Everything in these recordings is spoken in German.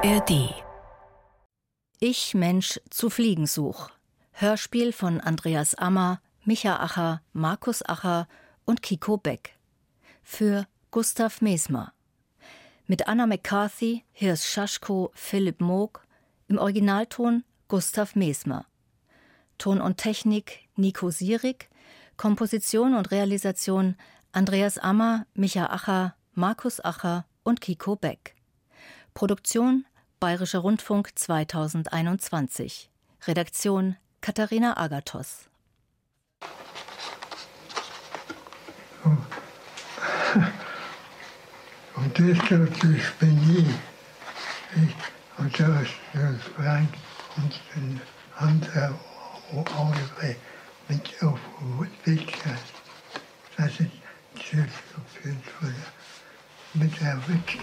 ARD Ich Mensch zu Fliegen such. Hörspiel von Andreas Ammer, Micha Acher, Markus Acher und Kiko Beck. Für Gustav Mesmer. Mit Anna McCarthy, Hirs Schaschko, Philipp Moog. Im Originalton Gustav Mesmer. Ton und Technik Nico Sierig. Komposition und Realisation Andreas Ammer, Micha Acher, Markus Acher und Kiko Beck. Produktion Bayerischer Rundfunk 2021. Redaktion Katharina Agathos. Und das bin ich. Und da ist das rein und den anderen Auge mit auf Bildschirm. Das ist das jeden Fall mit der Witz.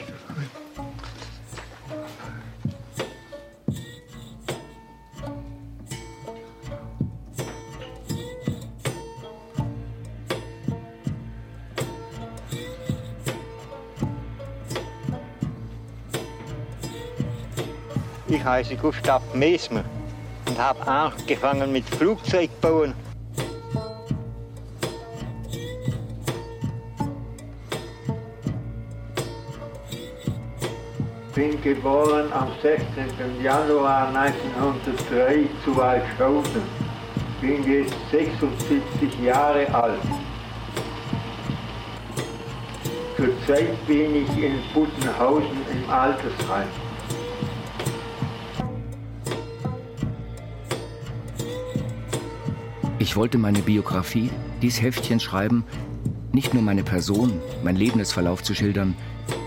Ich heiße Gustav Mesmer und habe angefangen mit Flugzeugbauen. bin geboren am 16. Januar 1903 zu Waldschausen. Bin jetzt 76 Jahre alt. Zurzeit bin ich in Buttenhausen im Altersheim. Ich wollte meine Biografie, dies Heftchen schreiben, nicht nur meine Person, mein Lebensverlauf zu schildern,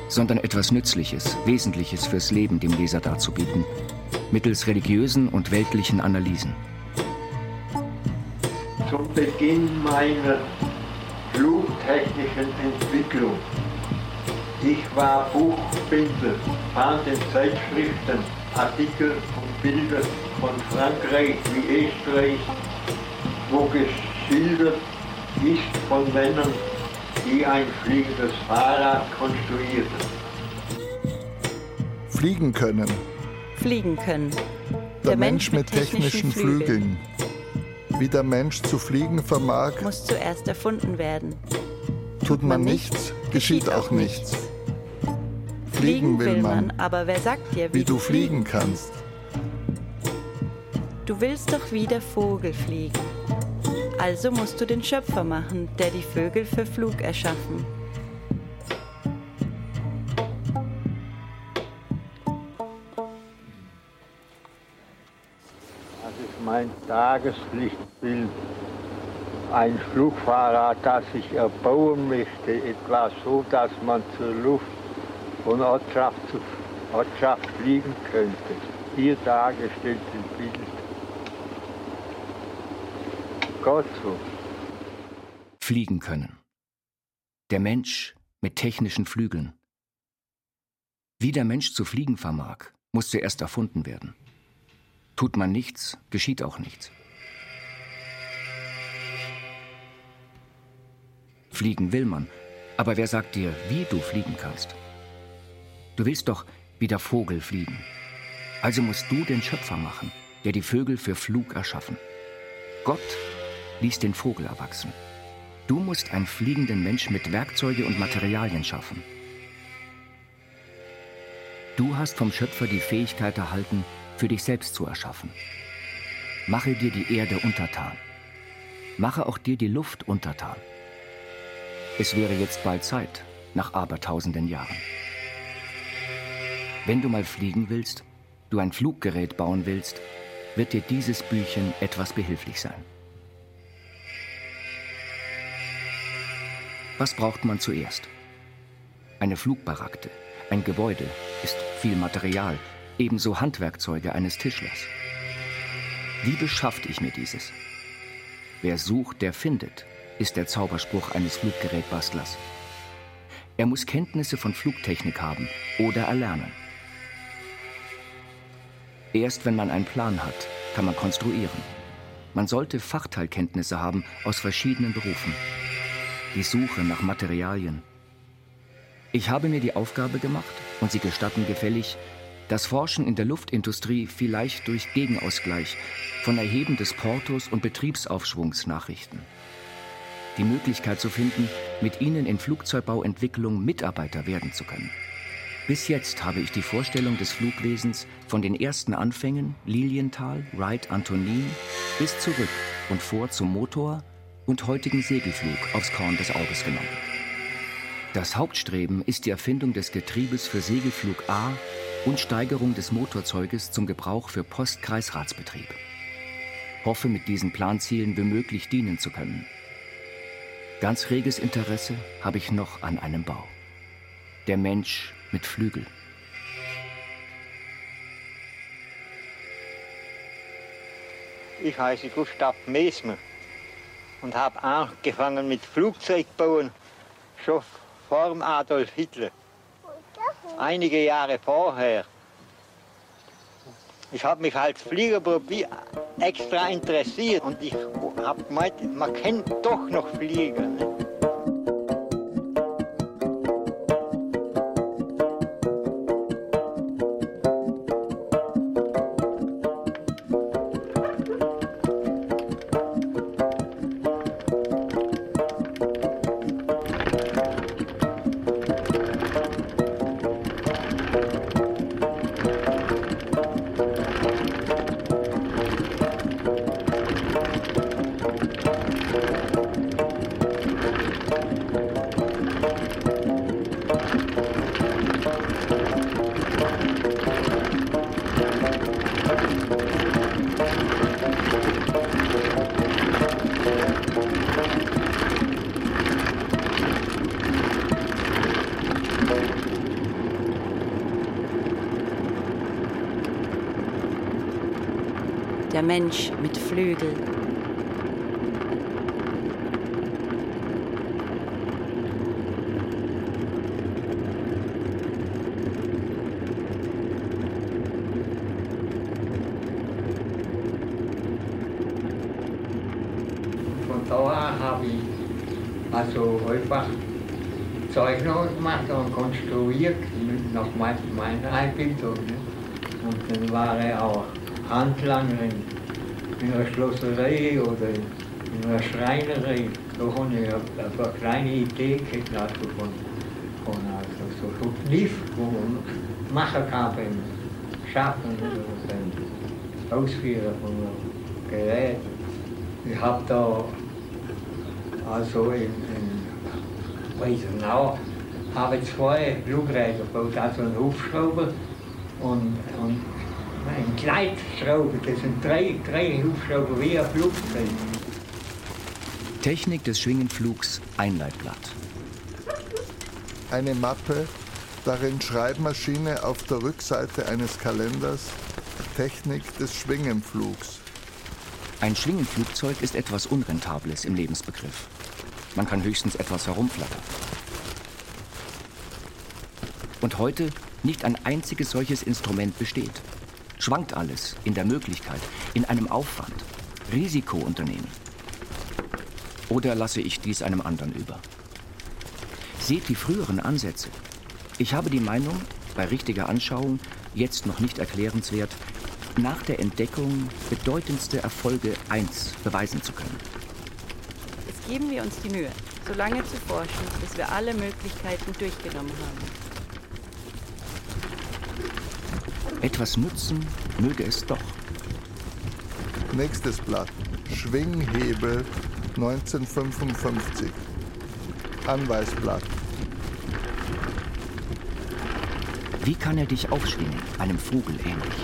sondern etwas Nützliches, Wesentliches fürs Leben dem Leser darzubieten, mittels religiösen und weltlichen Analysen. Zum Beginn meiner flugtechnischen Entwicklung. Ich war Buchbinder, fand in Zeitschriften Artikel und Bilder von Frankreich wie Österreich, wo geschildert ist von Männern, die ein fliegendes Fahrrad konstruierten. Fliegen können. Fliegen können. Der, der Mensch, mit technischen, technischen Flügeln. Flügeln. Wie der Mensch zu fliegen vermag, muss zuerst erfunden werden. Tut man nichts, geschieht auch nichts. Fliegen will man, aber wer sagt dir, wie, wie du fliegen kannst? Du willst doch wie der Vogel fliegen. Also musst du den Schöpfer machen, der die Vögel für Flug erschaffen. Das ist mein Tageslichtbild. Ein Flugfahrrad, das ich erbauen möchte, etwa so, dass man zur Luft von Ortschaft zu Ortschaft fliegen könnte. Hier dargestellt im Bild. Fliegen können. Der Mensch mit technischen Flügeln. Wie der Mensch zu fliegen vermag, muss zuerst erfunden werden. Tut man nichts, geschieht auch nichts. Fliegen will man, aber wer sagt dir, wie du fliegen kannst? Du willst doch wie der Vogel fliegen. Also musst du den Schöpfer machen, der die Vögel für Flug erschaffen. Gott ließ den Vogel erwachsen. Du musst einen fliegenden Mensch mit Werkzeuge und Materialien schaffen. Du hast vom Schöpfer die Fähigkeit erhalten, für dich selbst zu erschaffen. Mache dir die Erde untertan. Mache auch dir die Luft untertan. Es wäre jetzt bald Zeit, nach abertausenden Jahren. Wenn du mal fliegen willst, du ein Fluggerät bauen willst, wird dir dieses Büchchen etwas behilflich sein. Was braucht man zuerst? Eine Flugbarackte, ein Gebäude, ist viel Material, ebenso Handwerkzeuge eines Tischlers. Wie beschafft ich mir dieses? Wer sucht, der findet, ist der Zauberspruch eines Fluggerätbastlers. Er muss Kenntnisse von Flugtechnik haben oder erlernen. Erst wenn man einen Plan hat, kann man konstruieren. Man sollte Fachteilkenntnisse haben aus verschiedenen Berufen die Suche nach Materialien. Ich habe mir die Aufgabe gemacht, und Sie gestatten gefällig, Das Forschen in der Luftindustrie vielleicht durch Gegenausgleich von Erheben des Portos und Betriebsaufschwungs Nachrichten. Die Möglichkeit zu finden, mit ihnen in Flugzeugbauentwicklung Mitarbeiter werden zu können. Bis jetzt habe ich die Vorstellung des Flugwesens von den ersten Anfängen Lilienthal, Wright, Antonin bis zurück und vor zum Motor und heutigen Segelflug aufs Korn des Auges genommen. Das Hauptstreben ist die Erfindung des Getriebes für Segelflug A und Steigerung des Motorzeuges zum Gebrauch für Postkreisratsbetrieb. Hoffe mit diesen Planzielen womöglich dienen zu können. Ganz reges Interesse habe ich noch an einem Bau. Der Mensch mit Flügel. Ich heiße Gustav Mesmer und habe angefangen mit Flugzeugbauen schon vor Adolf Hitler. Einige Jahre vorher. Ich habe mich als Fliegerprofi extra interessiert und ich habe gemeint, man kennt doch noch Fliegen. Ne? Der Mensch mit Flügeln. Von da an habe ich also einfach Zeichnungen gemacht und konstruiert nach meiner Einbildung. Ne? Und dann war er auch Handlanger in, in einer Schlosserei oder in, in einer Schreinerei. Da habe ich eine, eine kleine Idee gehabt also von, von also so, Kniff, wo man machen kann beim Schaffen oder beim Ausführen von einem Gerät. Ich habe da also in, in Weisenau habe zwei Flugräder gebaut, also einen Hubschrauber und, und ein Gleitschrauber. Das sind drei, drei Hubschrauber wie ein Flugzeug. Technik des Schwingenflugs Einleitblatt. Eine Mappe, darin Schreibmaschine auf der Rückseite eines Kalenders, Technik des Schwingenflugs. Ein Schwingenflugzeug ist etwas Unrentables im Lebensbegriff. Man kann höchstens etwas herumflattern. Und heute nicht ein einziges solches Instrument besteht. Schwankt alles in der Möglichkeit, in einem Aufwand, Risikounternehmen. Oder lasse ich dies einem anderen über? Seht die früheren Ansätze. Ich habe die Meinung, bei richtiger Anschauung, jetzt noch nicht erklärenswert, nach der Entdeckung bedeutendste Erfolge 1 beweisen zu können. Jetzt geben wir uns die Mühe, so lange zu forschen, bis wir alle Möglichkeiten durchgenommen haben. Etwas nützen möge es doch. Nächstes Blatt. Schwinghebel 1955. Anweisblatt. Wie kann er dich aufschwingen, einem Vogel ähnlich?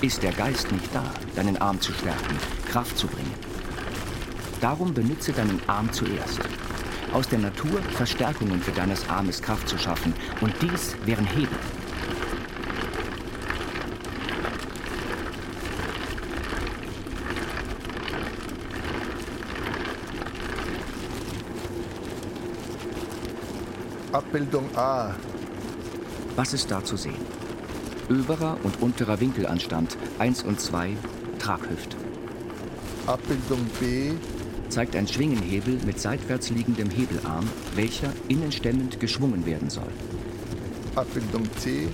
Ist der Geist nicht da, deinen Arm zu stärken, Kraft zu bringen? Darum benütze deinen Arm zuerst. Aus der Natur Verstärkungen für deines Armes Kraft zu schaffen. Und dies wären Hebel. Abbildung A. Was ist da zu sehen? Oberer und unterer Winkelanstand 1 und 2 Traghüft. Abbildung B. Zeigt ein Schwingenhebel mit seitwärts liegendem Hebelarm, welcher innenstemmend geschwungen werden soll. Abbildung C.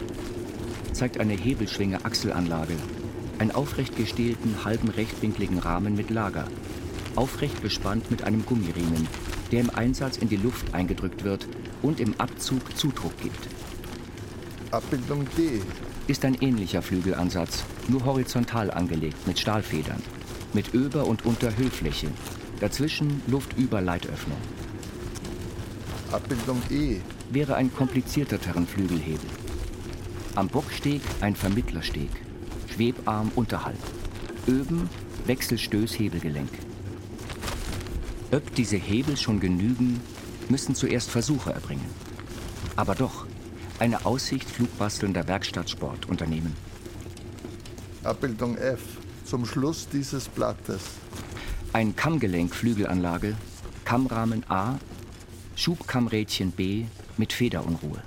zeigt eine Hebelschwinge-Achselanlage, einen aufrecht gestählten, halben rechtwinkligen Rahmen mit Lager, aufrecht bespannt mit einem Gummiriemen, der im Einsatz in die Luft eingedrückt wird und im Abzug Zudruck gibt. Abbildung D ist ein ähnlicher Flügelansatz, nur horizontal angelegt mit Stahlfedern, mit Über- und Unterhüllfläche, dazwischen Luftüberleitöffnung. Abbildung E wäre ein komplizierterer Flügelhebel. Am Bocksteg ein Vermittlersteg, Schwebarm unterhalb, Öben Wechselstößhebelgelenk. Ob diese Hebel schon genügen, müssen zuerst Versuche erbringen. Aber doch, eine Aussicht flugbastelnder Werkstattsport unternehmen. Abbildung F. Zum Schluss dieses Blattes. Ein Kammgelenk-Flügelanlage, Kammrahmen A, Schubkammrädchen B mit Federunruhe.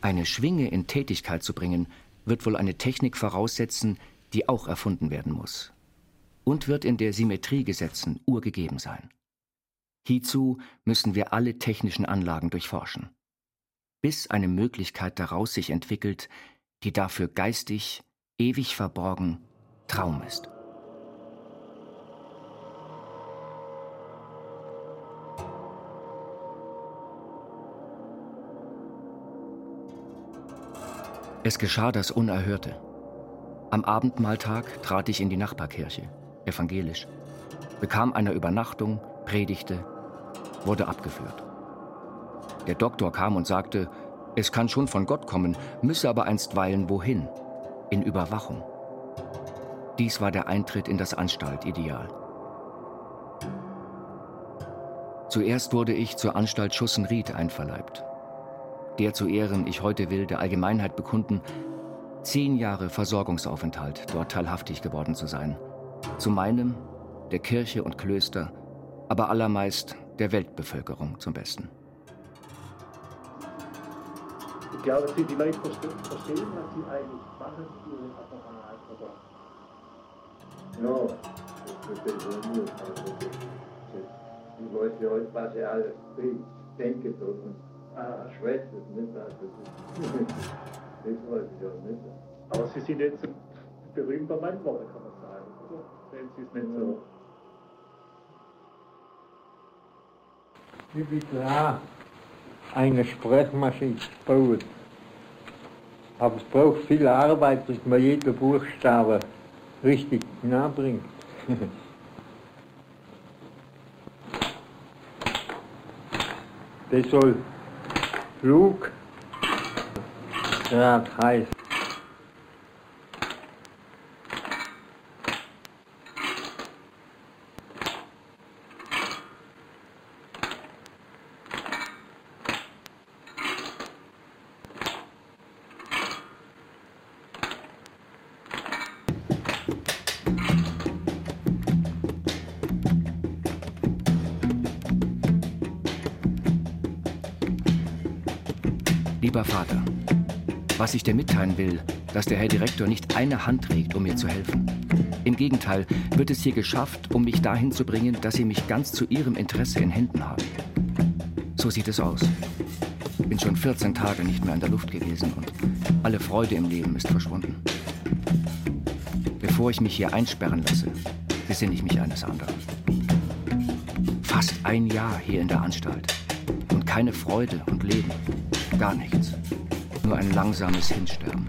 Eine Schwinge in Tätigkeit zu bringen, wird wohl eine Technik voraussetzen, die auch erfunden werden muss. Und wird in der Symmetriegesetzen urgegeben sein. Hierzu müssen wir alle technischen Anlagen durchforschen, bis eine Möglichkeit daraus sich entwickelt, die dafür geistig, ewig verborgen Traum ist. Es geschah das Unerhörte. Am Abendmahltag trat ich in die Nachbarkirche, evangelisch, bekam eine Übernachtung, predigte, wurde abgeführt. Der Doktor kam und sagte, es kann schon von Gott kommen, müsse aber einstweilen wohin? In Überwachung. Dies war der Eintritt in das Anstaltideal. Zuerst wurde ich zur Anstalt Schussenried einverleibt der zu Ehren ich heute will der Allgemeinheit bekunden, zehn Jahre Versorgungsaufenthalt dort teilhaftig geworden zu sein. Zu meinem, der Kirche und Klöster, aber allermeist der Weltbevölkerung zum Besten. Ich glaube, dass die Leute verstehen, was sie eigentlich machen, ihren Apparat, oder? Ja, das ist nur. Die Leute heute, was sie alle denken und Ah, schwätzt es nicht, das, ist, das weiß ich auch nicht. Aber Sie sind jetzt ein berühmter Mann geworden, kann man Sehen Sie es nicht so? Wie bin klar, eine Sprechmaschine bauen. Aber es braucht viel Arbeit, dass man jeden Buchstabe richtig nahebringt. das soll Flug, Grad heiß. Was ich dir mitteilen will, dass der Herr Direktor nicht eine Hand trägt, um mir zu helfen. Im Gegenteil wird es hier geschafft, um mich dahin zu bringen, dass Sie mich ganz zu Ihrem Interesse in Händen haben. So sieht es aus. Bin schon 14 Tage nicht mehr in der Luft gewesen und alle Freude im Leben ist verschwunden. Bevor ich mich hier einsperren lasse, besinne ich mich eines anderen. Fast ein Jahr hier in der Anstalt und keine Freude und Leben. Gar nichts. Nur ein langsames Hinsterben.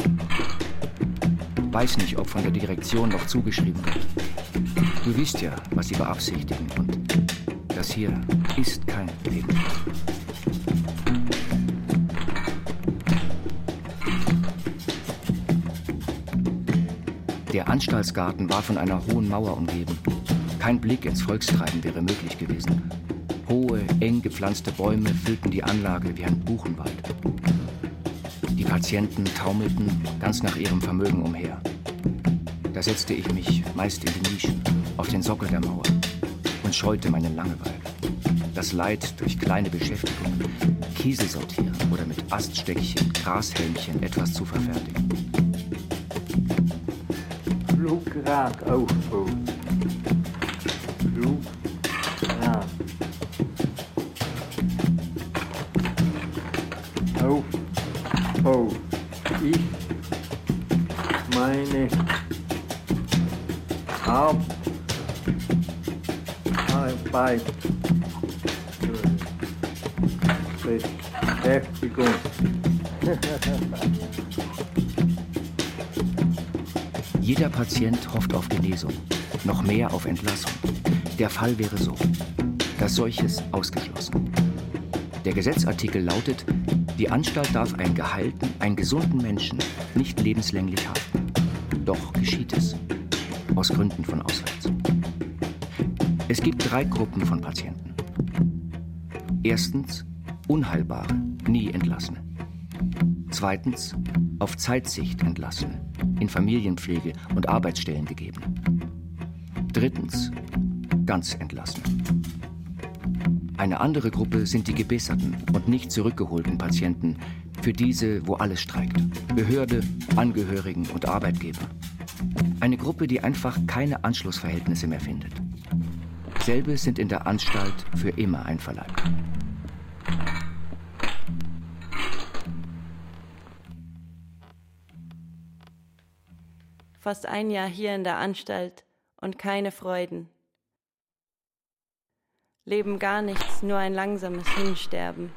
Weiß nicht, ob von der Direktion noch zugeschrieben wird. Du weißt ja, was sie beabsichtigen. Und das hier ist kein Leben. Der Anstaltsgarten war von einer hohen Mauer umgeben. Kein Blick ins Volkstreiben wäre möglich gewesen. Hohe, eng gepflanzte Bäume füllten die Anlage wie ein Buchenwald. Patienten taumelten ganz nach ihrem Vermögen umher. Da setzte ich mich meist in die Nischen, auf den Sockel der Mauer und scheute meine Langeweile. Das Leid durch kleine Beschäftigungen, Kiesel sortieren oder mit Aststeckchen, Grashelmchen etwas zu verfertigen. Flugrad aufbauen. Patient hofft auf Genesung, noch mehr auf Entlassung. Der Fall wäre so. Das solches ausgeschlossen. Der Gesetzartikel lautet, die Anstalt darf einen geheilten, einen gesunden Menschen nicht lebenslänglich halten. Doch geschieht es. Aus Gründen von auswärts. Es gibt drei Gruppen von Patienten. Erstens Unheilbare, nie entlassene. Zweitens auf Zeitsicht entlassene, in Familienpflege und Arbeitsstellen gegeben. Drittens ganz entlassene. Eine andere Gruppe sind die gebesserten und nicht zurückgeholten Patienten, für diese, wo alles streikt. Behörde, Angehörigen und Arbeitgeber. Eine Gruppe, die einfach keine Anschlussverhältnisse mehr findet. Selbe sind in der Anstalt für immer einverleibt. Fast ein Jahr hier in der Anstalt und keine Freuden. Leben gar nichts, nur ein langsames Hinsterben.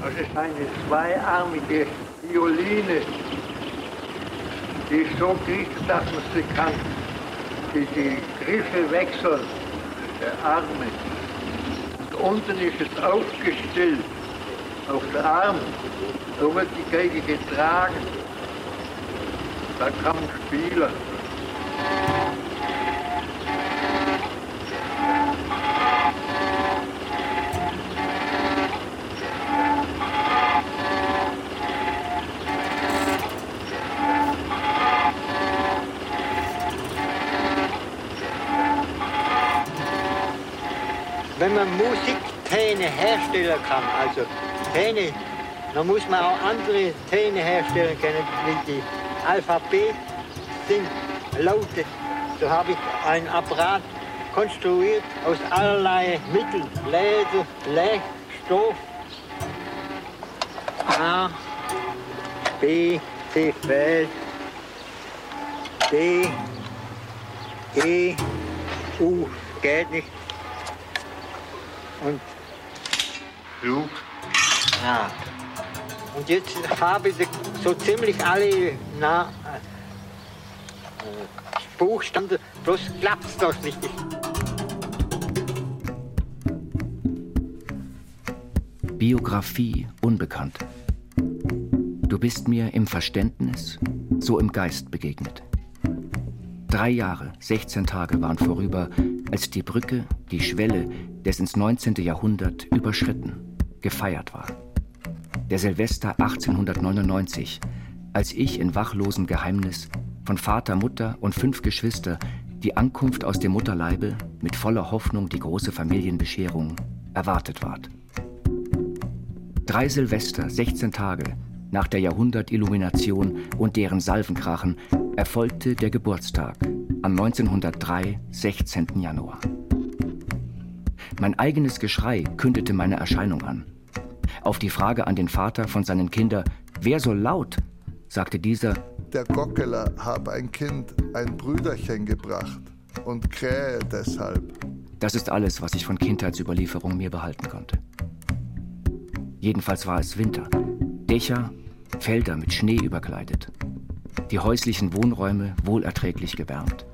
Das ist eine zweiarmige Violine, die so kriegt, dass man sie kann, die, die Griffe wechseln, der Arme. Und unten ist es aufgestellt auf der Arm. So wird die Geige getragen. Da kann man spielen. wenn man Musiktöne herstellen kann, also Töne, dann muss man auch andere Töne herstellen können, wie die Alphabet sind Laute. So habe ich ein Apparat konstruiert aus allerlei Mitteln, Leder, Blech, Stoff. A, B, C fällt, D, E, U geht nicht. Und Flug. ja. Und jetzt habe ich so ziemlich alle na, äh, Buchstaben, bloß klappt es doch nicht. Biografie unbekannt. Du bist mir im Verständnis, so im Geist begegnet. Drei Jahre, 16 Tage waren vorüber, als die Brücke, die Schwelle des ins 19. Jahrhundert überschritten, gefeiert war. Der Silvester 1899, als ich in wachlosem Geheimnis von Vater, Mutter und fünf Geschwister die Ankunft aus dem Mutterleibe mit voller Hoffnung die große Familienbescherung erwartet ward. Drei Silvester, 16 Tage nach der Jahrhundertillumination und deren Salvenkrachen erfolgte der Geburtstag am 1903, 16. Januar. Mein eigenes Geschrei kündete meine Erscheinung an. Auf die Frage an den Vater von seinen Kindern, wer so laut, sagte dieser, Der Gockeler habe ein Kind, ein Brüderchen gebracht und krähe deshalb. Das ist alles, was ich von Kindheitsüberlieferung mir behalten konnte. Jedenfalls war es Winter. Dächer, Felder mit Schnee überkleidet. Die häuslichen Wohnräume wohlerträglich gewärmt.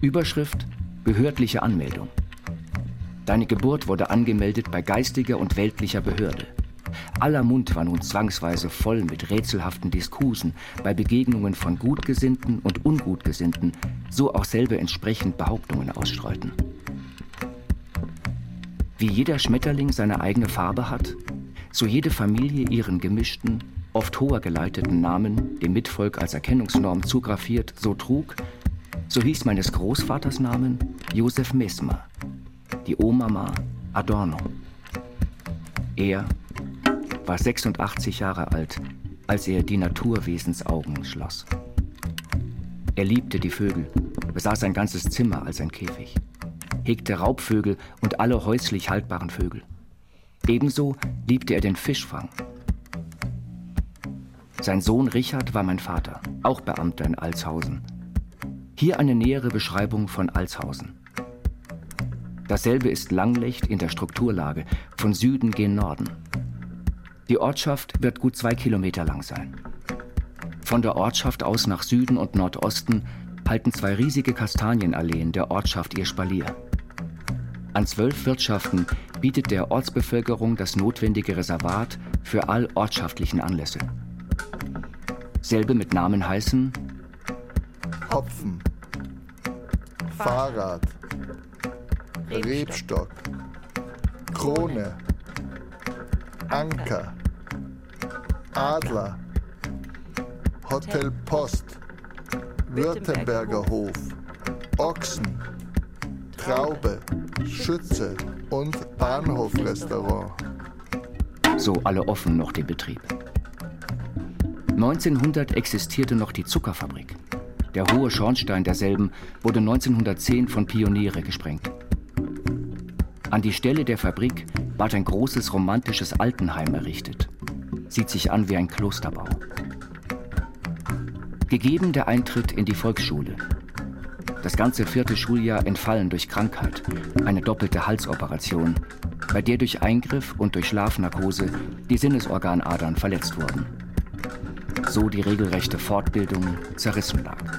Überschrift Behördliche Anmeldung. Deine Geburt wurde angemeldet bei geistiger und weltlicher Behörde. Aller Mund war nun zwangsweise voll mit rätselhaften Diskursen bei Begegnungen von Gutgesinnten und Ungutgesinnten, so auch selber entsprechend Behauptungen ausstreuten. Wie jeder Schmetterling seine eigene Farbe hat, so jede Familie ihren gemischten, oft hoher geleiteten Namen dem Mitvolk als Erkennungsnorm zugraffiert, so trug, so hieß meines Großvaters Namen Josef Mesmer, die Omama Adorno. Er war 86 Jahre alt, als er die Naturwesensaugen schloss. Er liebte die Vögel, besaß ein ganzes Zimmer als ein Käfig, hegte Raubvögel und alle häuslich haltbaren Vögel. Ebenso liebte er den Fischfang. Sein Sohn Richard war mein Vater, auch Beamter in Alshausen. Hier eine nähere Beschreibung von Alshausen. Dasselbe ist Langlecht in der Strukturlage, von Süden gen Norden. Die Ortschaft wird gut zwei Kilometer lang sein. Von der Ortschaft aus nach Süden und Nordosten halten zwei riesige Kastanienalleen der Ortschaft ihr Spalier. An zwölf Wirtschaften bietet der Ortsbevölkerung das notwendige Reservat für all ortschaftlichen Anlässe. Selbe mit Namen heißen Hopfen, Fahrrad, Rebstock, Krone, Anker, Adler, Hotel Post, Württemberger Hof, Ochsen, Traube, Schütze. Und Bahnhofrestaurant. So alle offen noch den Betrieb. 1900 existierte noch die Zuckerfabrik. Der hohe Schornstein derselben wurde 1910 von Pioniere gesprengt. An die Stelle der Fabrik ward ein großes romantisches Altenheim errichtet. Sieht sich an wie ein Klosterbau. Gegeben der Eintritt in die Volksschule. Das ganze vierte Schuljahr entfallen durch Krankheit, eine doppelte Halsoperation, bei der durch Eingriff und durch Schlafnarkose die Sinnesorganadern verletzt wurden. So die regelrechte Fortbildung zerrissen lag.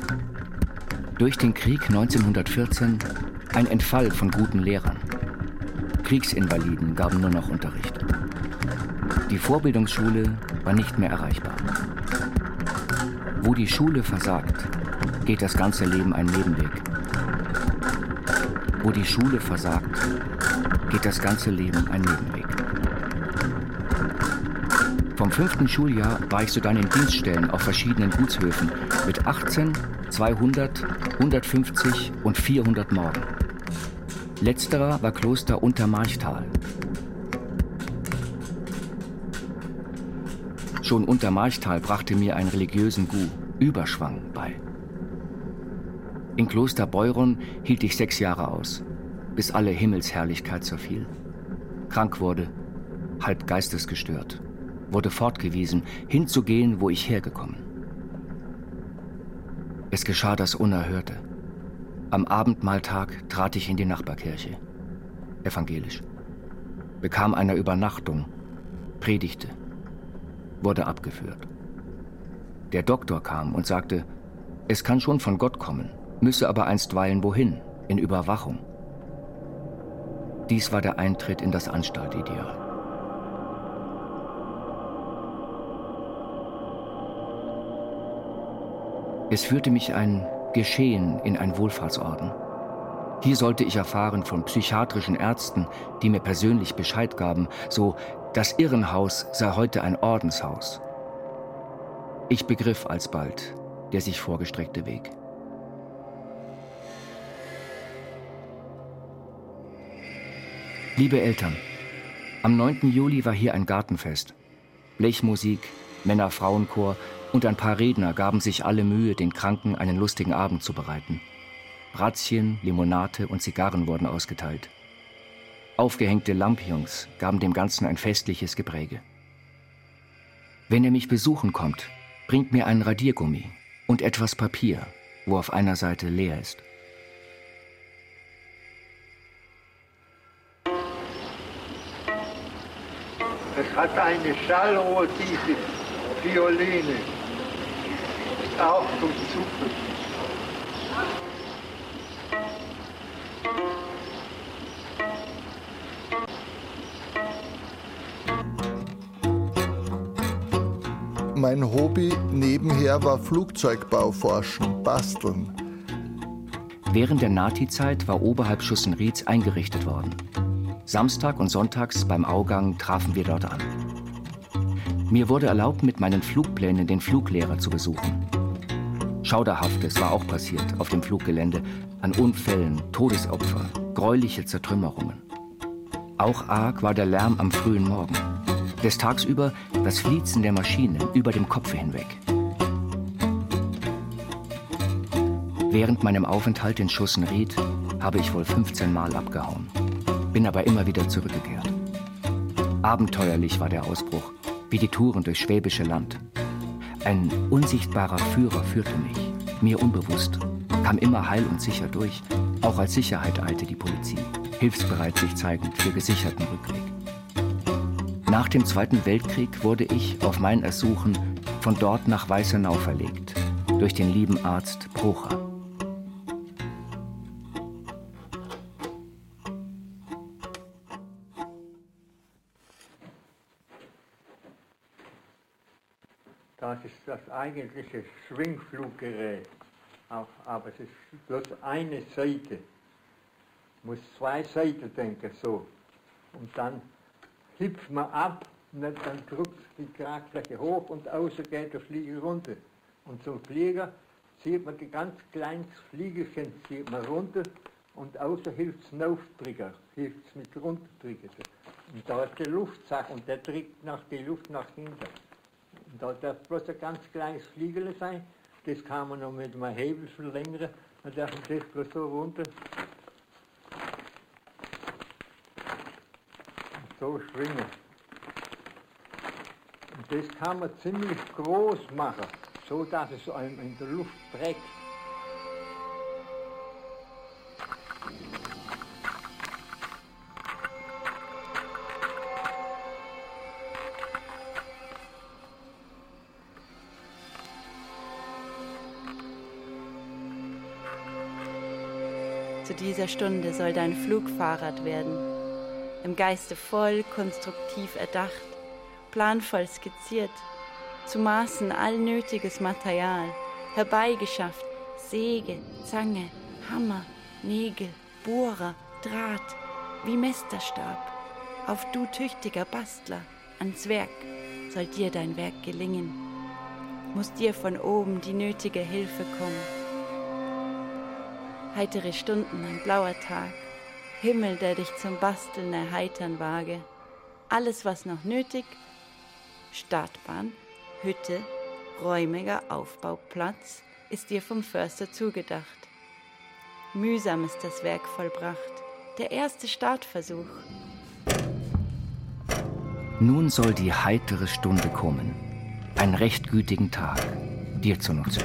Durch den Krieg 1914 ein Entfall von guten Lehrern. Kriegsinvaliden gaben nur noch Unterricht. Die Vorbildungsschule war nicht mehr erreichbar. Wo die Schule versagt, geht das ganze Leben einen Nebenweg. Wo die Schule versagt, geht das ganze Leben einen Nebenweg. Vom fünften Schuljahr war ich sodann in Dienststellen auf verschiedenen Gutshöfen mit 18, 200, 150 und 400 Morgen. Letzterer war Kloster Untermarchtal, Schon unter Marchtal brachte mir einen religiösen Gu, Überschwang, bei. In Kloster Beuron hielt ich sechs Jahre aus, bis alle Himmelsherrlichkeit zerfiel. Krank wurde, halb geistesgestört, wurde fortgewiesen, hinzugehen, wo ich hergekommen. Es geschah das Unerhörte. Am Abendmahltag trat ich in die Nachbarkirche, evangelisch, bekam eine Übernachtung, predigte, wurde abgeführt. Der Doktor kam und sagte, es kann schon von Gott kommen, müsse aber einstweilen wohin, in Überwachung. Dies war der Eintritt in das Anstaltideal. Es führte mich ein Geschehen in ein Wohlfahrtsorden. Hier sollte ich erfahren von psychiatrischen Ärzten, die mir persönlich Bescheid gaben, so das Irrenhaus sei heute ein Ordenshaus. Ich begriff alsbald der sich vorgestreckte Weg. Liebe Eltern, am 9. Juli war hier ein Gartenfest. Blechmusik, Männer-Frauenchor und ein paar Redner gaben sich alle Mühe, den Kranken einen lustigen Abend zu bereiten. Bratzchen, Limonate und Zigarren wurden ausgeteilt. Aufgehängte Lampions gaben dem Ganzen ein festliches Gepräge. Wenn ihr mich besuchen kommt, bringt mir einen Radiergummi und etwas Papier, wo auf einer Seite leer ist. Es hat eine Schallrohr, diese Violine. Auch zum Zucken. Mein Hobby nebenher war Flugzeugbauforschen, basteln. Während der Nazi-Zeit war oberhalb Schussenrieds eingerichtet worden. Samstag und sonntags beim Augang trafen wir dort an. Mir wurde erlaubt, mit meinen Flugplänen den Fluglehrer zu besuchen. Schauderhaftes war auch passiert auf dem Fluggelände an Unfällen, Todesopfer, gräuliche Zertrümmerungen. Auch arg war der Lärm am frühen Morgen. Des Tagsüber das Fliezen der Maschinen über dem Kopf hinweg. Während meinem Aufenthalt in Schussenried habe ich wohl 15 Mal abgehauen, bin aber immer wieder zurückgekehrt. Abenteuerlich war der Ausbruch, wie die Touren durchs schwäbische Land. Ein unsichtbarer Führer führte mich, mir unbewusst, kam immer heil und sicher durch. Auch als Sicherheit eilte die Polizei, hilfsbereit sich zeigend für gesicherten Rückweg. Nach dem Zweiten Weltkrieg wurde ich auf mein Ersuchen von dort nach Weißenau verlegt, durch den lieben Arzt Procher. Das eigentliche Schwingfluggerät. Auch, aber es ist bloß eine Seite. Muss zwei Seiten denken, so. Und dann hüpft man ab und dann drückt die Tragfläche hoch und außen geht der Flieger runter. Und zum Flieger sieht man die ganz kleines Fliegerchen sieht man runter und außer hilft es Auftrigger, hilft es mit runtertriggern. Und da ist der Luftsack und der trägt nach die Luft nach hinten. Da darf bloß ein ganz kleines Fliegerle sein, das kann man noch mit einem Hebel verlängern, dann darf man das bloß so runter. Und so schwingen. Und das kann man ziemlich groß machen, so dass es einem in der Luft trägt. Zu dieser Stunde soll dein Flugfahrrad werden, im Geiste voll konstruktiv erdacht, planvoll skizziert, zu Maßen all nötiges Material, herbeigeschafft, Säge, Zange, Hammer, Nägel, Bohrer, Draht, wie Mesterstab. Auf du tüchtiger Bastler, ans Werk soll dir dein Werk gelingen, muss dir von oben die nötige Hilfe kommen. Heitere Stunden, ein blauer Tag, Himmel, der dich zum Basteln erheitern wage, alles, was noch nötig, Startbahn, Hütte, räumiger Aufbauplatz, ist dir vom Förster zugedacht. Mühsam ist das Werk vollbracht, der erste Startversuch. Nun soll die heitere Stunde kommen, einen recht gütigen Tag, dir zunutze.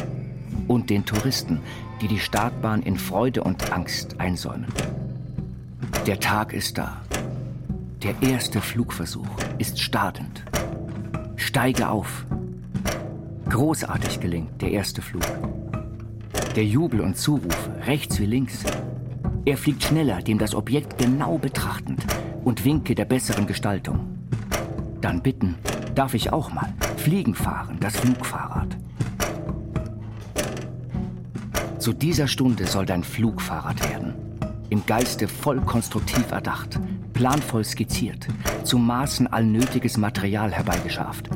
Und den Touristen, die die Startbahn in Freude und Angst einsäumen. Der Tag ist da. Der erste Flugversuch ist startend. Steige auf. Großartig gelingt der erste Flug. Der Jubel und Zuruf, rechts wie links. Er fliegt schneller, dem das Objekt genau betrachtend und winke der besseren Gestaltung. Dann bitten, darf ich auch mal fliegen fahren, das Flugfahrrad. Zu dieser Stunde soll dein Flugfahrrad werden. Im Geiste voll konstruktiv erdacht, planvoll skizziert, zu Maßen all nötiges Material herbeigeschafft.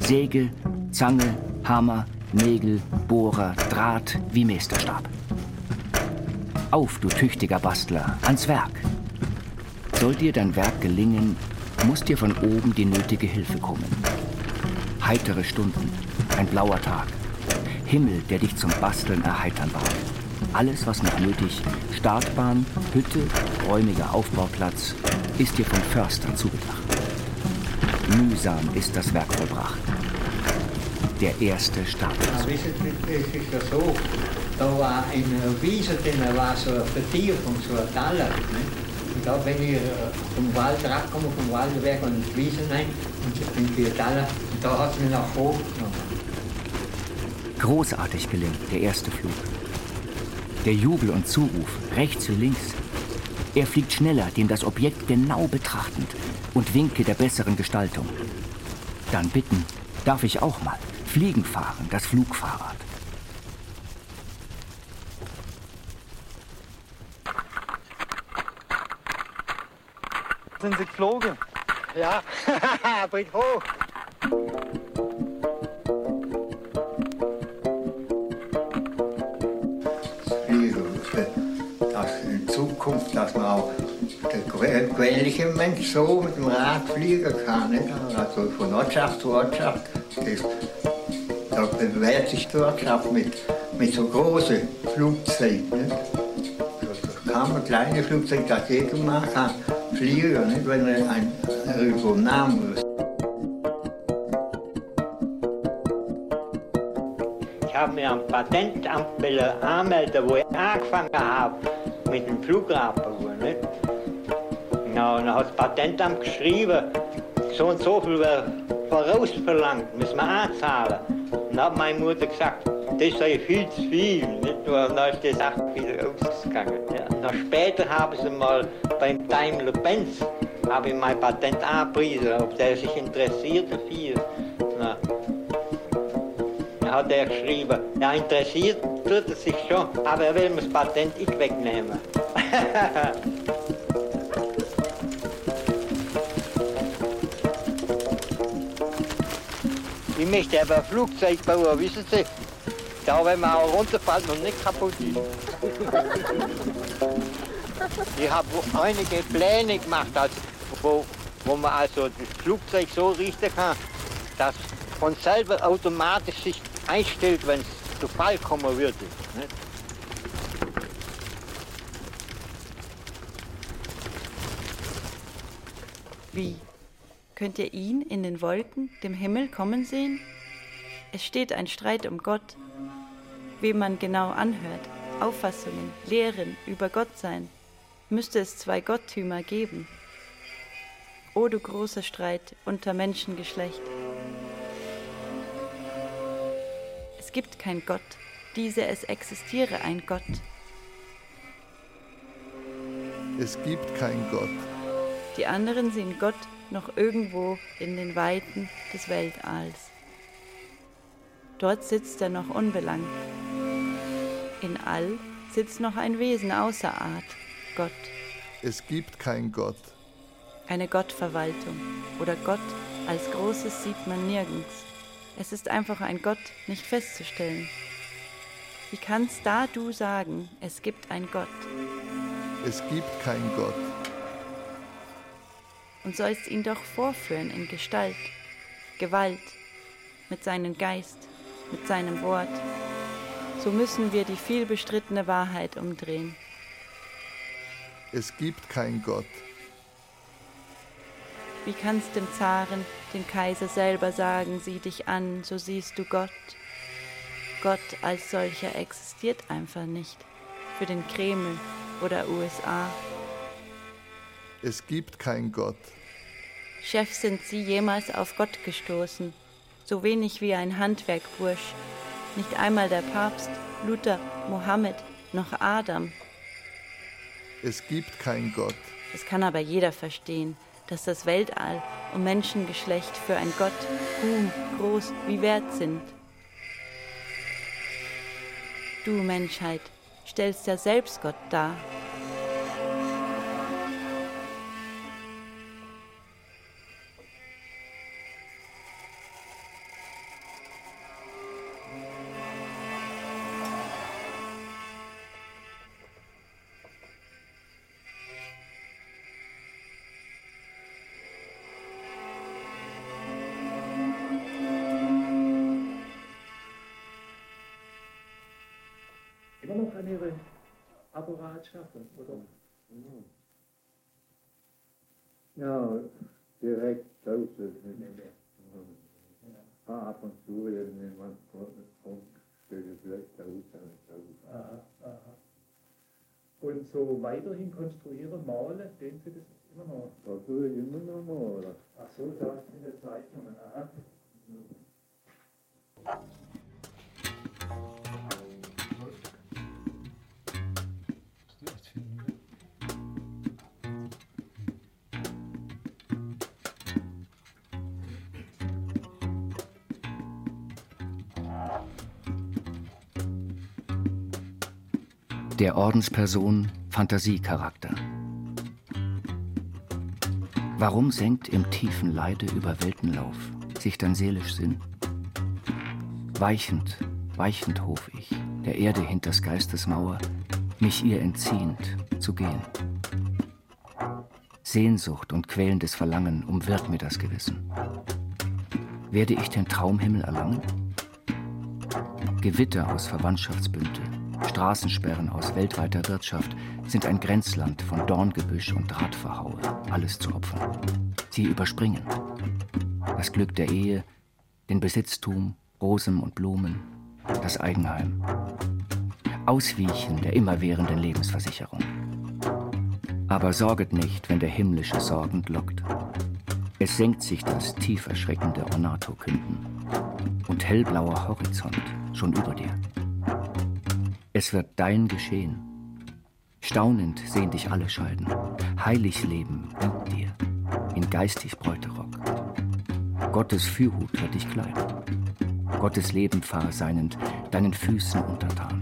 Säge, Zange, Hammer, Nägel, Bohrer, Draht wie Meisterstab. Auf, du tüchtiger Bastler, ans Werk. Soll dir dein Werk gelingen, muss dir von oben die nötige Hilfe kommen. Heitere Stunden, ein blauer Tag, Himmel, der dich zum Basteln erheitern war. Alles, was noch nötig, Startbahn, Hütte, räumiger Aufbauplatz, ist dir vom Förster zugedacht. Mühsam ist das Werk vollbracht. Der erste Start. Ja, es ist ja so, da war in der Wiese drin war so eine Vertiefung, so ein Taler. Und da bin ich vom Wald rausgekommen, vom Waldwerk und die Wiese rein und in die Taler. Und da hat es mich nach genommen. Großartig gelingt der erste Flug. Der Jubel und Zuruf, rechts wie links. Er fliegt schneller, dem das Objekt genau betrachtend und winke der besseren Gestaltung. Dann bitten, darf ich auch mal fliegen fahren, das Flugfahrrad. Sind Sie geflogen? Ja, bringt hoch. Man auch der gewöhnliche Mensch so mit dem Rad fliegen kann. Nicht? Also von Ortschaft zu Ortschaft. Das, da bewährt sich die Ortschaft mit mit so großen Flugzeugen. Nicht? Da kam ein kleines Flugzeug, das jeder mal kann fliegen, nicht? wenn er ein, irgendwo Namen muss. Ich habe mir am Patentamt anmelden, wo ich angefangen habe mit dem Flughafen. Nicht? Und dann hat das Patentamt geschrieben, so und so viel wäre vorausverlangt, müssen wir anzahlen. Dann hat meine Mutter gesagt, das sei viel zu viel. Nicht? Und dann ist die Sache wieder ausgegangen. Ja. Dann später haben sie mal beim Daimler-Benz habe ich mein Patent angepriesen, ob der sich interessiert dafür. Na. Dann hat er geschrieben, ja interessiert tut er sich schon, aber er will mir das Patent nicht wegnehmen. Ich möchte aber ein Flugzeug bauen, wissen Sie? Da, wenn man auch runterfällt und nicht kaputt ist. Ich habe einige Pläne gemacht, also, wo, wo man also das Flugzeug so richten kann, dass von selber automatisch sich einstellt, wenn es Fall kommen würde. Nicht? Wie? Könnt ihr ihn in den Wolken, dem Himmel kommen sehen? Es steht ein Streit um Gott. Wem man genau anhört, Auffassungen, Lehren über Gott sein, müsste es zwei Gottümer geben. O du großer Streit unter Menschengeschlecht. Gibt kein Gott, diese es existiere ein Gott. Es gibt kein Gott. Die anderen sehen Gott noch irgendwo in den Weiten des Weltalls. Dort sitzt er noch unbelangt. In All sitzt noch ein Wesen außer Art, Gott. Es gibt kein Gott. Eine Gottverwaltung oder Gott als Großes sieht man nirgends. Es ist einfach ein Gott nicht festzustellen. Wie kannst da du sagen, es gibt ein Gott? Es gibt kein Gott und sollst ihn doch vorführen in Gestalt, Gewalt, mit seinem Geist, mit seinem Wort. So müssen wir die vielbestrittene Wahrheit umdrehen. Es gibt kein Gott. Wie kannst dem Zaren, dem Kaiser selber sagen, sieh dich an, so siehst du Gott. Gott als solcher existiert einfach nicht. Für den Kreml oder USA es gibt kein Gott. Chef, sind Sie jemals auf Gott gestoßen? So wenig wie ein Handwerkbursch. Nicht einmal der Papst, Luther, Mohammed, noch Adam. Es gibt kein Gott. Es kann aber jeder verstehen, dass das Weltall und Menschengeschlecht für ein Gott Ruhm, groß wie wert sind. Du Menschheit stellst ja selbst Gott dar. Schaffen, oder? Mhm. Ja, direkt draußen. Ja. Ab und zu irgendjemand kommt, stellt vielleicht aus. Aha, aha. Und so weiterhin konstruieren, malen, den Sie das immer noch? Das tue ich immer noch malen. Ach so, da sind die Zeichnungen. Aha. Der Ordensperson Fantasiecharakter. Warum senkt im tiefen Leide über Weltenlauf sich dein seelisch Sinn? Weichend, weichend hof ich, der Erde hinters Geistes Mauer, mich ihr entziehend zu gehen. Sehnsucht und quälendes Verlangen umwirrt mir das Gewissen. Werde ich den Traumhimmel erlangen? Gewitter aus Verwandtschaftsbünde, Straßensperren aus weltweiter Wirtschaft sind ein Grenzland von Dorngebüsch und Drahtverhaue, alles zu opfern. Sie überspringen. Das Glück der Ehe, den Besitztum, Rosen und Blumen, das Eigenheim. Ausweichen der immerwährenden Lebensversicherung. Aber sorget nicht, wenn der himmlische sorgend lockt. Es senkt sich das tief erschreckende Ornato-Künden und hellblauer Horizont schon über dir. Es wird dein Geschehen. Staunend sehen dich alle scheiden. Heilig Leben winkt dir in geistig Bräuterock. Gottes Fürhut wird dich kleiden. Gottes Leben seinend deinen Füßen untertan.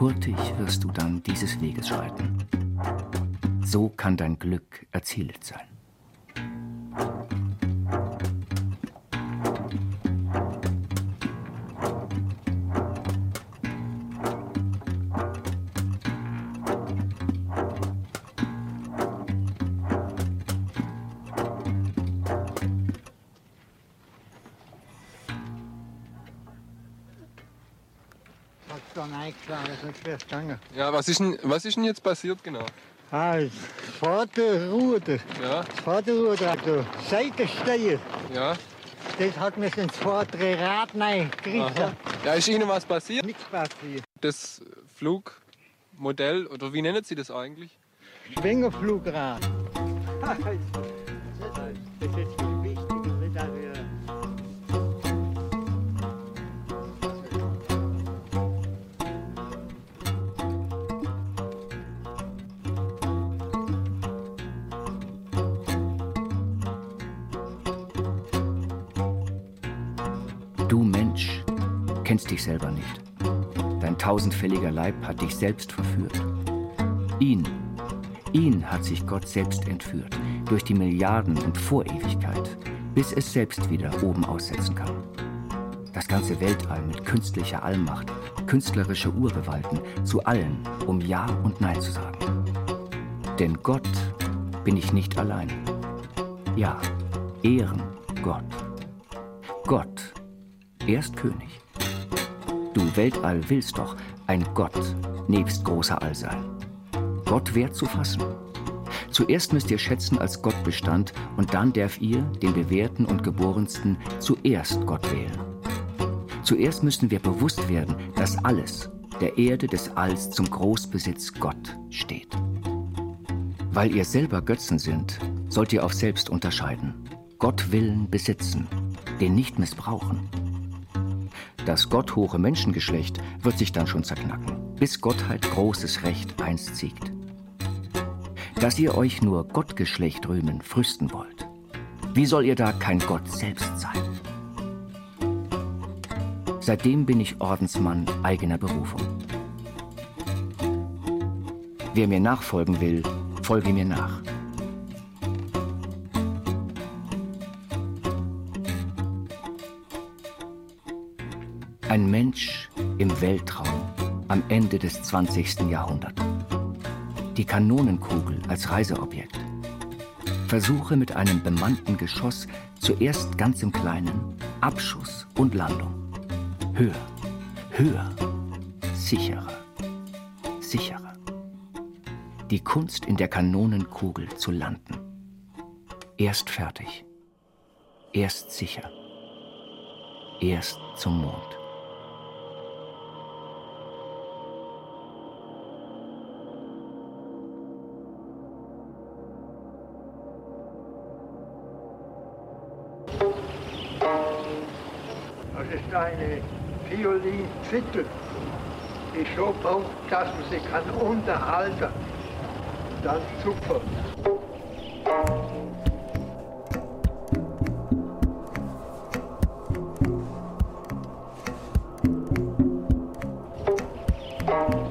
Hurtig wirst du dann dieses Weges schreiten. So kann dein Glück erzielt sein. Ja, was ist, denn, was ist denn jetzt passiert genau? Ah, das Vorderruder. Ja. Das Vorderruder, also Seitensteuer. Ja. Das hat mir ins vordere Rad reingerissen. Ja, ist Ihnen was passiert? Nichts passiert. Das Flugmodell, oder wie nennen Sie das eigentlich? Schwingerflugrad. das ist jetzt Du Mensch kennst dich selber nicht. Dein tausendfälliger Leib hat dich selbst verführt. Ihn, ihn hat sich Gott selbst entführt, durch die Milliarden und Vorewigkeit, bis es selbst wieder oben aussetzen kann. Das ganze Weltall mit künstlicher Allmacht, künstlerische Urgewalten, zu allen, um Ja und Nein zu sagen. Denn Gott bin ich nicht allein. Ja, ehren erst König. Du Weltall willst doch ein Gott nebst großer All sein. Gott wert zu fassen. Zuerst müsst ihr schätzen, als Gott bestand, und dann darf ihr, den Bewährten und Geborensten, zuerst Gott wählen. Zuerst müssen wir bewusst werden, dass alles, der Erde des Alls zum Großbesitz Gott steht. Weil ihr selber Götzen sind, sollt ihr auf selbst unterscheiden. Gott willen besitzen, den nicht missbrauchen. Das gotthohe Menschengeschlecht wird sich dann schon zerknacken, bis Gottheit großes Recht einst siegt. Dass ihr euch nur Gottgeschlecht rühmen, früsten wollt, wie soll ihr da kein Gott selbst sein? Seitdem bin ich Ordensmann eigener Berufung. Wer mir nachfolgen will, folge mir nach. Ein Mensch im Weltraum am Ende des 20. Jahrhunderts. Die Kanonenkugel als Reiseobjekt. Versuche mit einem bemannten Geschoss zuerst ganz im Kleinen, Abschuss und Landung. Höher, höher, sicherer, sicherer. Die Kunst in der Kanonenkugel zu landen. Erst fertig, erst sicher, erst zum Mond. Das ist eine Violinzittel, die so baut, dass man sie kann unterhalten. Dann super. Vorwelt,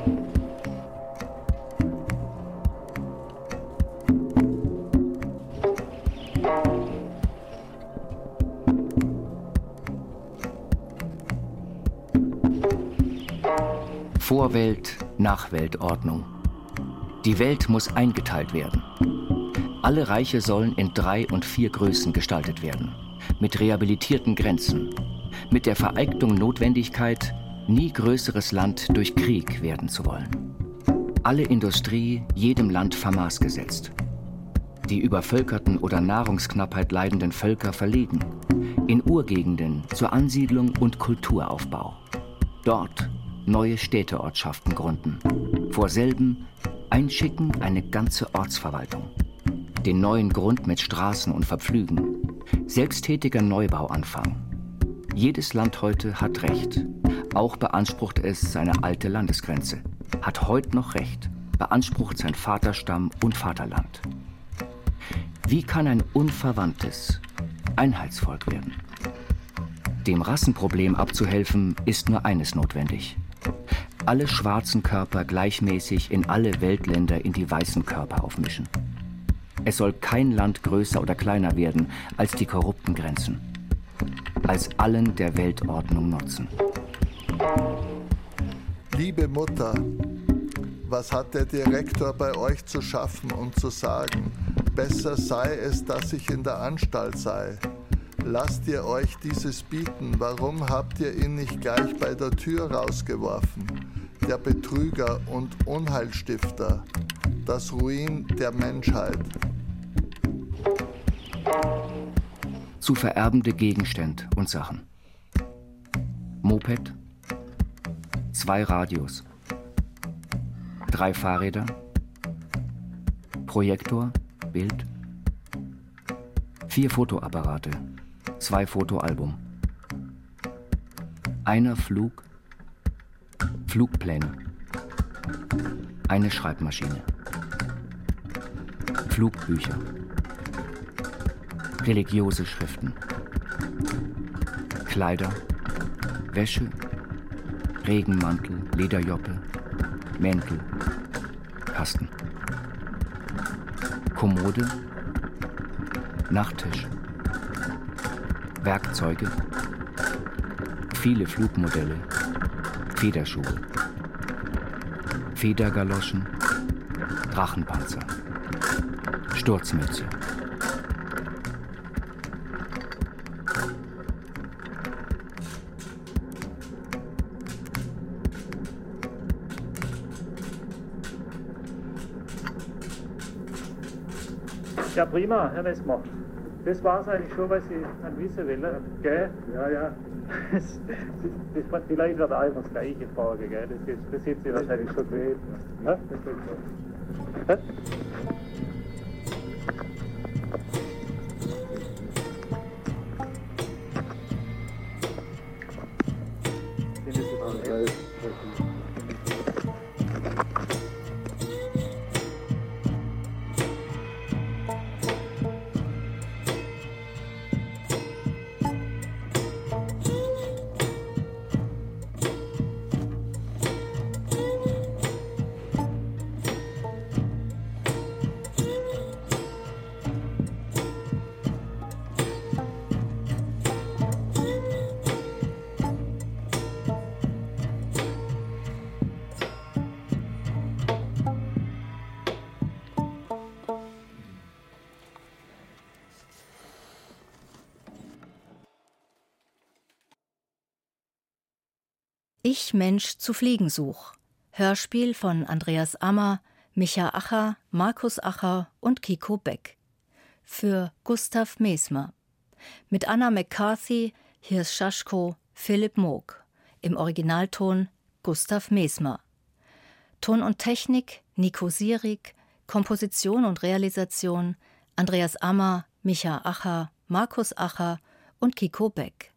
Nachweltordnung. Die Welt muss eingeteilt werden. Alle Reiche sollen in drei und vier Größen gestaltet werden, mit rehabilitierten Grenzen. mit der Vereignung Notwendigkeit, nie größeres Land durch Krieg werden zu wollen. Alle Industrie jedem Land vermaßgesetzt. Die übervölkerten oder Nahrungsknappheit leidenden Völker verlegen. In Urgegenden zur Ansiedlung und Kulturaufbau. Dort neue Städteortschaften gründen. Vor selben einschicken eine ganze Ortsverwaltung. Den neuen Grund mit Straßen und Verpflügen. Selbsttätiger Neubau anfangen. Jedes Land heute hat Recht. Auch beansprucht es seine alte Landesgrenze. Hat heute noch Recht. Beansprucht sein Vaterstamm und Vaterland. Wie kann ein unverwandtes Einheitsvolk werden? Dem Rassenproblem abzuhelfen, ist nur eines notwendig. Alle schwarzen Körper gleichmäßig in alle Weltländer in die weißen Körper aufmischen. Es soll kein Land größer oder kleiner werden als die korrupten Grenzen. Als allen der Weltordnung nutzen. Liebe Mutter, was hat der Direktor bei euch zu schaffen und zu sagen? Besser sei es, dass ich in der Anstalt sei. Lasst ihr euch dieses bieten? Warum habt ihr ihn nicht gleich bei der Tür rausgeworfen? Der Betrüger und Unheilstifter, das Ruin der Menschheit. Zu vererbende Gegenstände und Sachen. Moped, zwei Radios, drei Fahrräder, Projektor, Bild, vier Fotoapparate, zwei Fotoalbum, einer Flug, Flugpläne, eine Schreibmaschine, Flugbücher, religiöse Schriften, Kleider, Wäsche, Regenmantel, Lederjoppe, Mäntel, Kasten. Kommode, Nachttisch, Werkzeuge, viele Flugmodelle, Federschuhe, Federgaloschen, Drachenpanzer, Sturzmütze. Ja, prima, Herr Messmer. Das war es eigentlich schon, was Sie an wissen wollen. Gell? Ja, ja. Die Leute werden einfach das Gleiche fragen, gell? Das, ist, das sind Sie wahrscheinlich schon gewöhnt. Ja, Ich Mensch zu fliegen such. Hörspiel von Andreas Ammer, Micha Acher, Markus Acher und Kiko Beck. Für Gustav Mesmer. Mit Anna McCarthy, Hirs Schaschko, Philipp Moog. Im Originalton Gustav Mesmer. Ton und Technik Nico Sierig, Komposition und Realisation Andreas Ammer, Micha Acher, Markus Acher und Kiko Beck.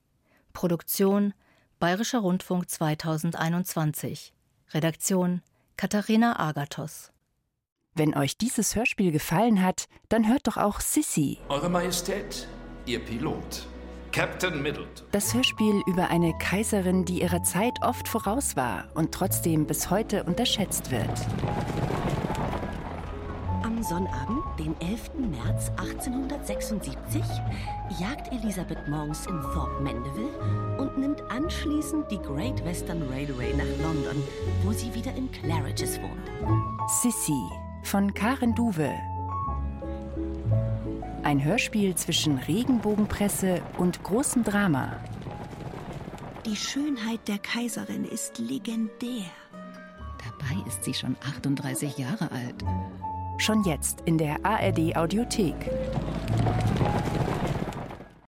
Produktion Bayerischer Rundfunk 2021. Redaktion Katharina Agathos. Wenn euch dieses Hörspiel gefallen hat, dann hört doch auch Sissy. Eure Majestät, Ihr Pilot. Captain Middleton. Das Hörspiel über eine Kaiserin, die ihrer Zeit oft voraus war und trotzdem bis heute unterschätzt wird. Am Sonnabend, den 11. März 1876, jagt Elisabeth morgens in Thorpe Mandeville und nimmt anschließend die Great Western Railway nach London, wo sie wieder in Claridge's wohnt. Sissy von Karen Duwe. Ein Hörspiel zwischen Regenbogenpresse und großem Drama. Die Schönheit der Kaiserin ist legendär. Dabei ist sie schon 38 Jahre alt. Schon jetzt in der ARD Audiothek.